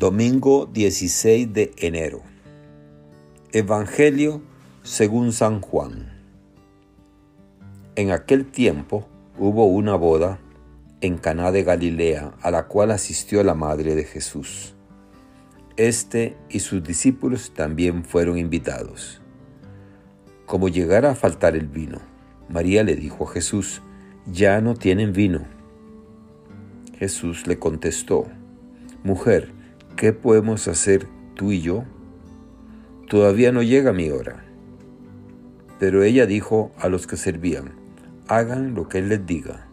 Domingo 16 de enero. Evangelio según San Juan. En aquel tiempo hubo una boda en Caná de Galilea a la cual asistió la madre de Jesús. Este y sus discípulos también fueron invitados. Como llegara a faltar el vino, María le dijo a Jesús, ya no tienen vino. Jesús le contestó, Mujer, ¿qué podemos hacer tú y yo? Todavía no llega mi hora. Pero ella dijo a los que servían, hagan lo que él les diga.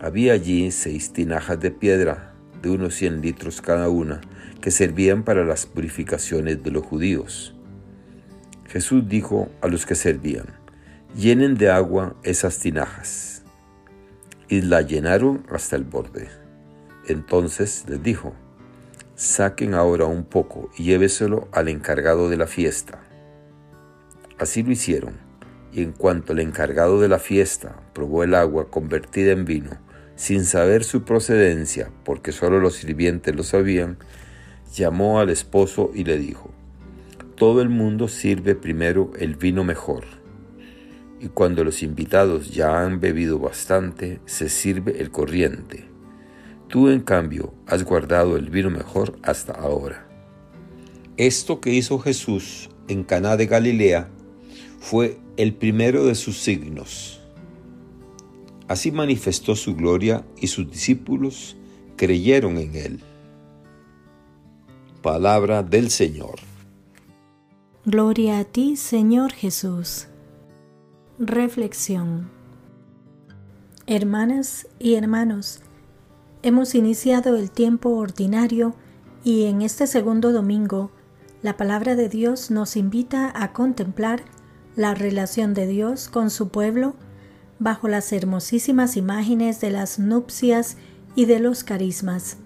Había allí seis tinajas de piedra de unos cien litros cada una, que servían para las purificaciones de los judíos. Jesús dijo a los que servían, llenen de agua esas tinajas. Y la llenaron hasta el borde. Entonces les dijo, saquen ahora un poco y lléveselo al encargado de la fiesta. Así lo hicieron, y en cuanto el encargado de la fiesta probó el agua convertida en vino, sin saber su procedencia, porque solo los sirvientes lo sabían, llamó al esposo y le dijo, Todo el mundo sirve primero el vino mejor, y cuando los invitados ya han bebido bastante, se sirve el corriente Tú, en cambio, has guardado el vino mejor hasta ahora. Esto que hizo Jesús en Caná de Galilea fue el primero de sus signos. Así manifestó su gloria y sus discípulos creyeron en él. Palabra del Señor. Gloria a ti, Señor Jesús. Reflexión. Hermanas y hermanos, Hemos iniciado el tiempo ordinario y en este segundo domingo la palabra de Dios nos invita a contemplar la relación de Dios con su pueblo bajo las hermosísimas imágenes de las nupcias y de los carismas.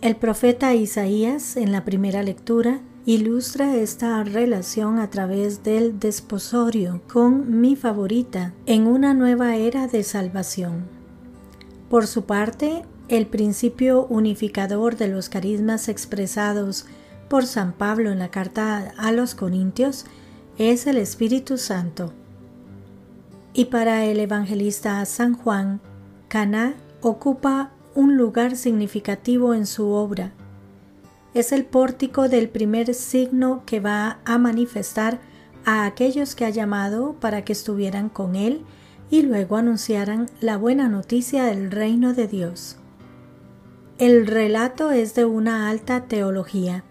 El profeta Isaías en la primera lectura ilustra esta relación a través del desposorio con mi favorita en una nueva era de salvación. Por su parte, el principio unificador de los carismas expresados por San Pablo en la carta a los Corintios es el Espíritu Santo. Y para el evangelista San Juan, Caná ocupa un lugar significativo en su obra. Es el pórtico del primer signo que va a manifestar a aquellos que ha llamado para que estuvieran con él y luego anunciaran la buena noticia del reino de Dios. El relato es de una alta teología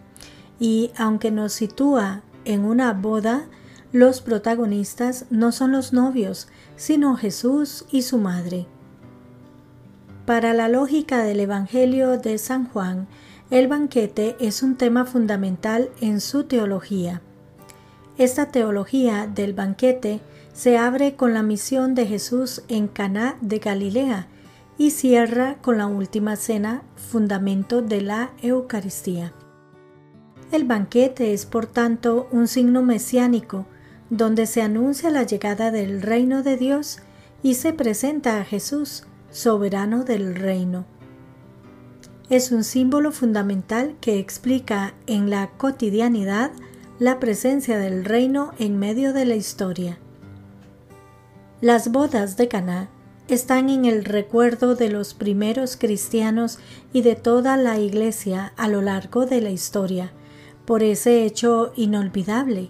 y aunque nos sitúa en una boda, los protagonistas no son los novios, sino Jesús y su madre. Para la lógica del Evangelio de San Juan, el banquete es un tema fundamental en su teología. Esta teología del banquete se abre con la misión de Jesús en Caná de Galilea y cierra con la última cena, fundamento de la Eucaristía. El banquete es por tanto un signo mesiánico donde se anuncia la llegada del reino de Dios y se presenta a Jesús, soberano del reino. Es un símbolo fundamental que explica en la cotidianidad la presencia del reino en medio de la historia. Las bodas de Caná están en el recuerdo de los primeros cristianos y de toda la Iglesia a lo largo de la historia, por ese hecho inolvidable.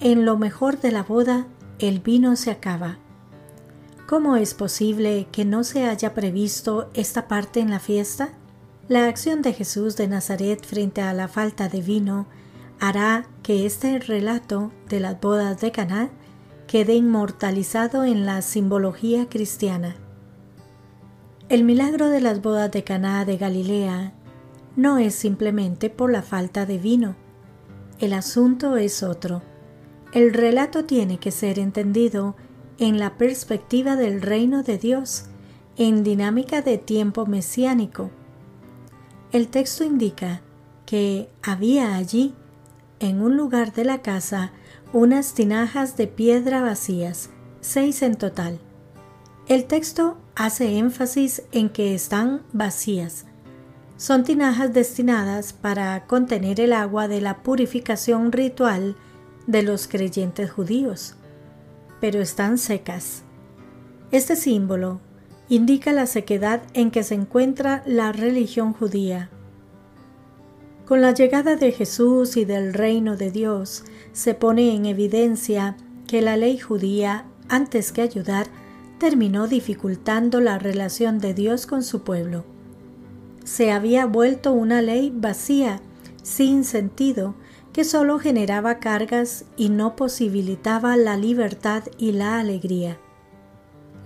En lo mejor de la boda, el vino se acaba. ¿Cómo es posible que no se haya previsto esta parte en la fiesta? La acción de Jesús de Nazaret frente a la falta de vino hará que este relato de las bodas de Caná quede inmortalizado en la simbología cristiana. El milagro de las bodas de Caná de Galilea no es simplemente por la falta de vino. El asunto es otro. El relato tiene que ser entendido en la perspectiva del reino de Dios, en dinámica de tiempo mesiánico. El texto indica que había allí, en un lugar de la casa, unas tinajas de piedra vacías, seis en total. El texto hace énfasis en que están vacías. Son tinajas destinadas para contener el agua de la purificación ritual de los creyentes judíos, pero están secas. Este símbolo indica la sequedad en que se encuentra la religión judía. Con la llegada de Jesús y del reino de Dios, se pone en evidencia que la ley judía, antes que ayudar, terminó dificultando la relación de Dios con su pueblo. Se había vuelto una ley vacía, sin sentido, que solo generaba cargas y no posibilitaba la libertad y la alegría.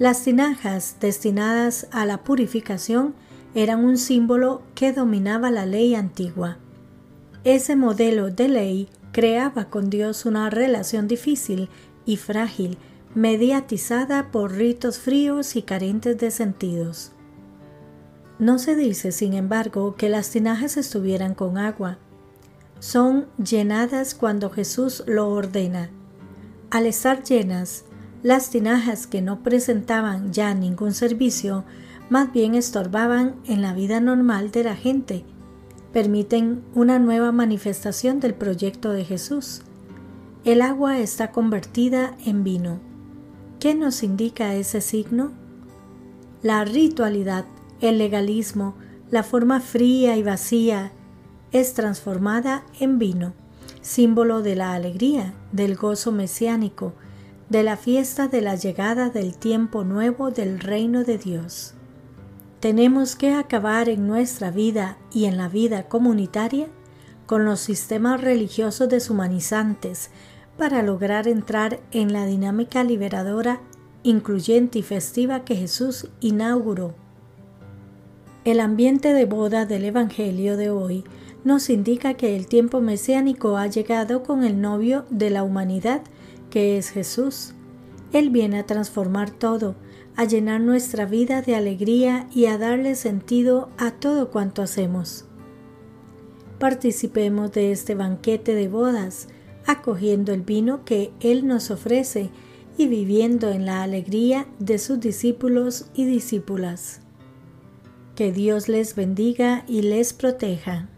Las tinajas destinadas a la purificación eran un símbolo que dominaba la ley antigua. Ese modelo de ley creaba con Dios una relación difícil y frágil, mediatizada por ritos fríos y carentes de sentidos. No se dice, sin embargo, que las tinajas estuvieran con agua. Son llenadas cuando Jesús lo ordena. Al estar llenas, las tinajas que no presentaban ya ningún servicio, más bien estorbaban en la vida normal de la gente, permiten una nueva manifestación del proyecto de Jesús. El agua está convertida en vino. ¿Qué nos indica ese signo? La ritualidad, el legalismo, la forma fría y vacía, es transformada en vino, símbolo de la alegría, del gozo mesiánico, de la fiesta de la llegada del tiempo nuevo del reino de Dios. Tenemos que acabar en nuestra vida y en la vida comunitaria con los sistemas religiosos deshumanizantes para lograr entrar en la dinámica liberadora, incluyente y festiva que Jesús inauguró. El ambiente de boda del Evangelio de hoy nos indica que el tiempo mesiánico ha llegado con el novio de la humanidad que es Jesús. Él viene a transformar todo, a llenar nuestra vida de alegría y a darle sentido a todo cuanto hacemos. Participemos de este banquete de bodas, acogiendo el vino que Él nos ofrece y viviendo en la alegría de sus discípulos y discípulas. Que Dios les bendiga y les proteja.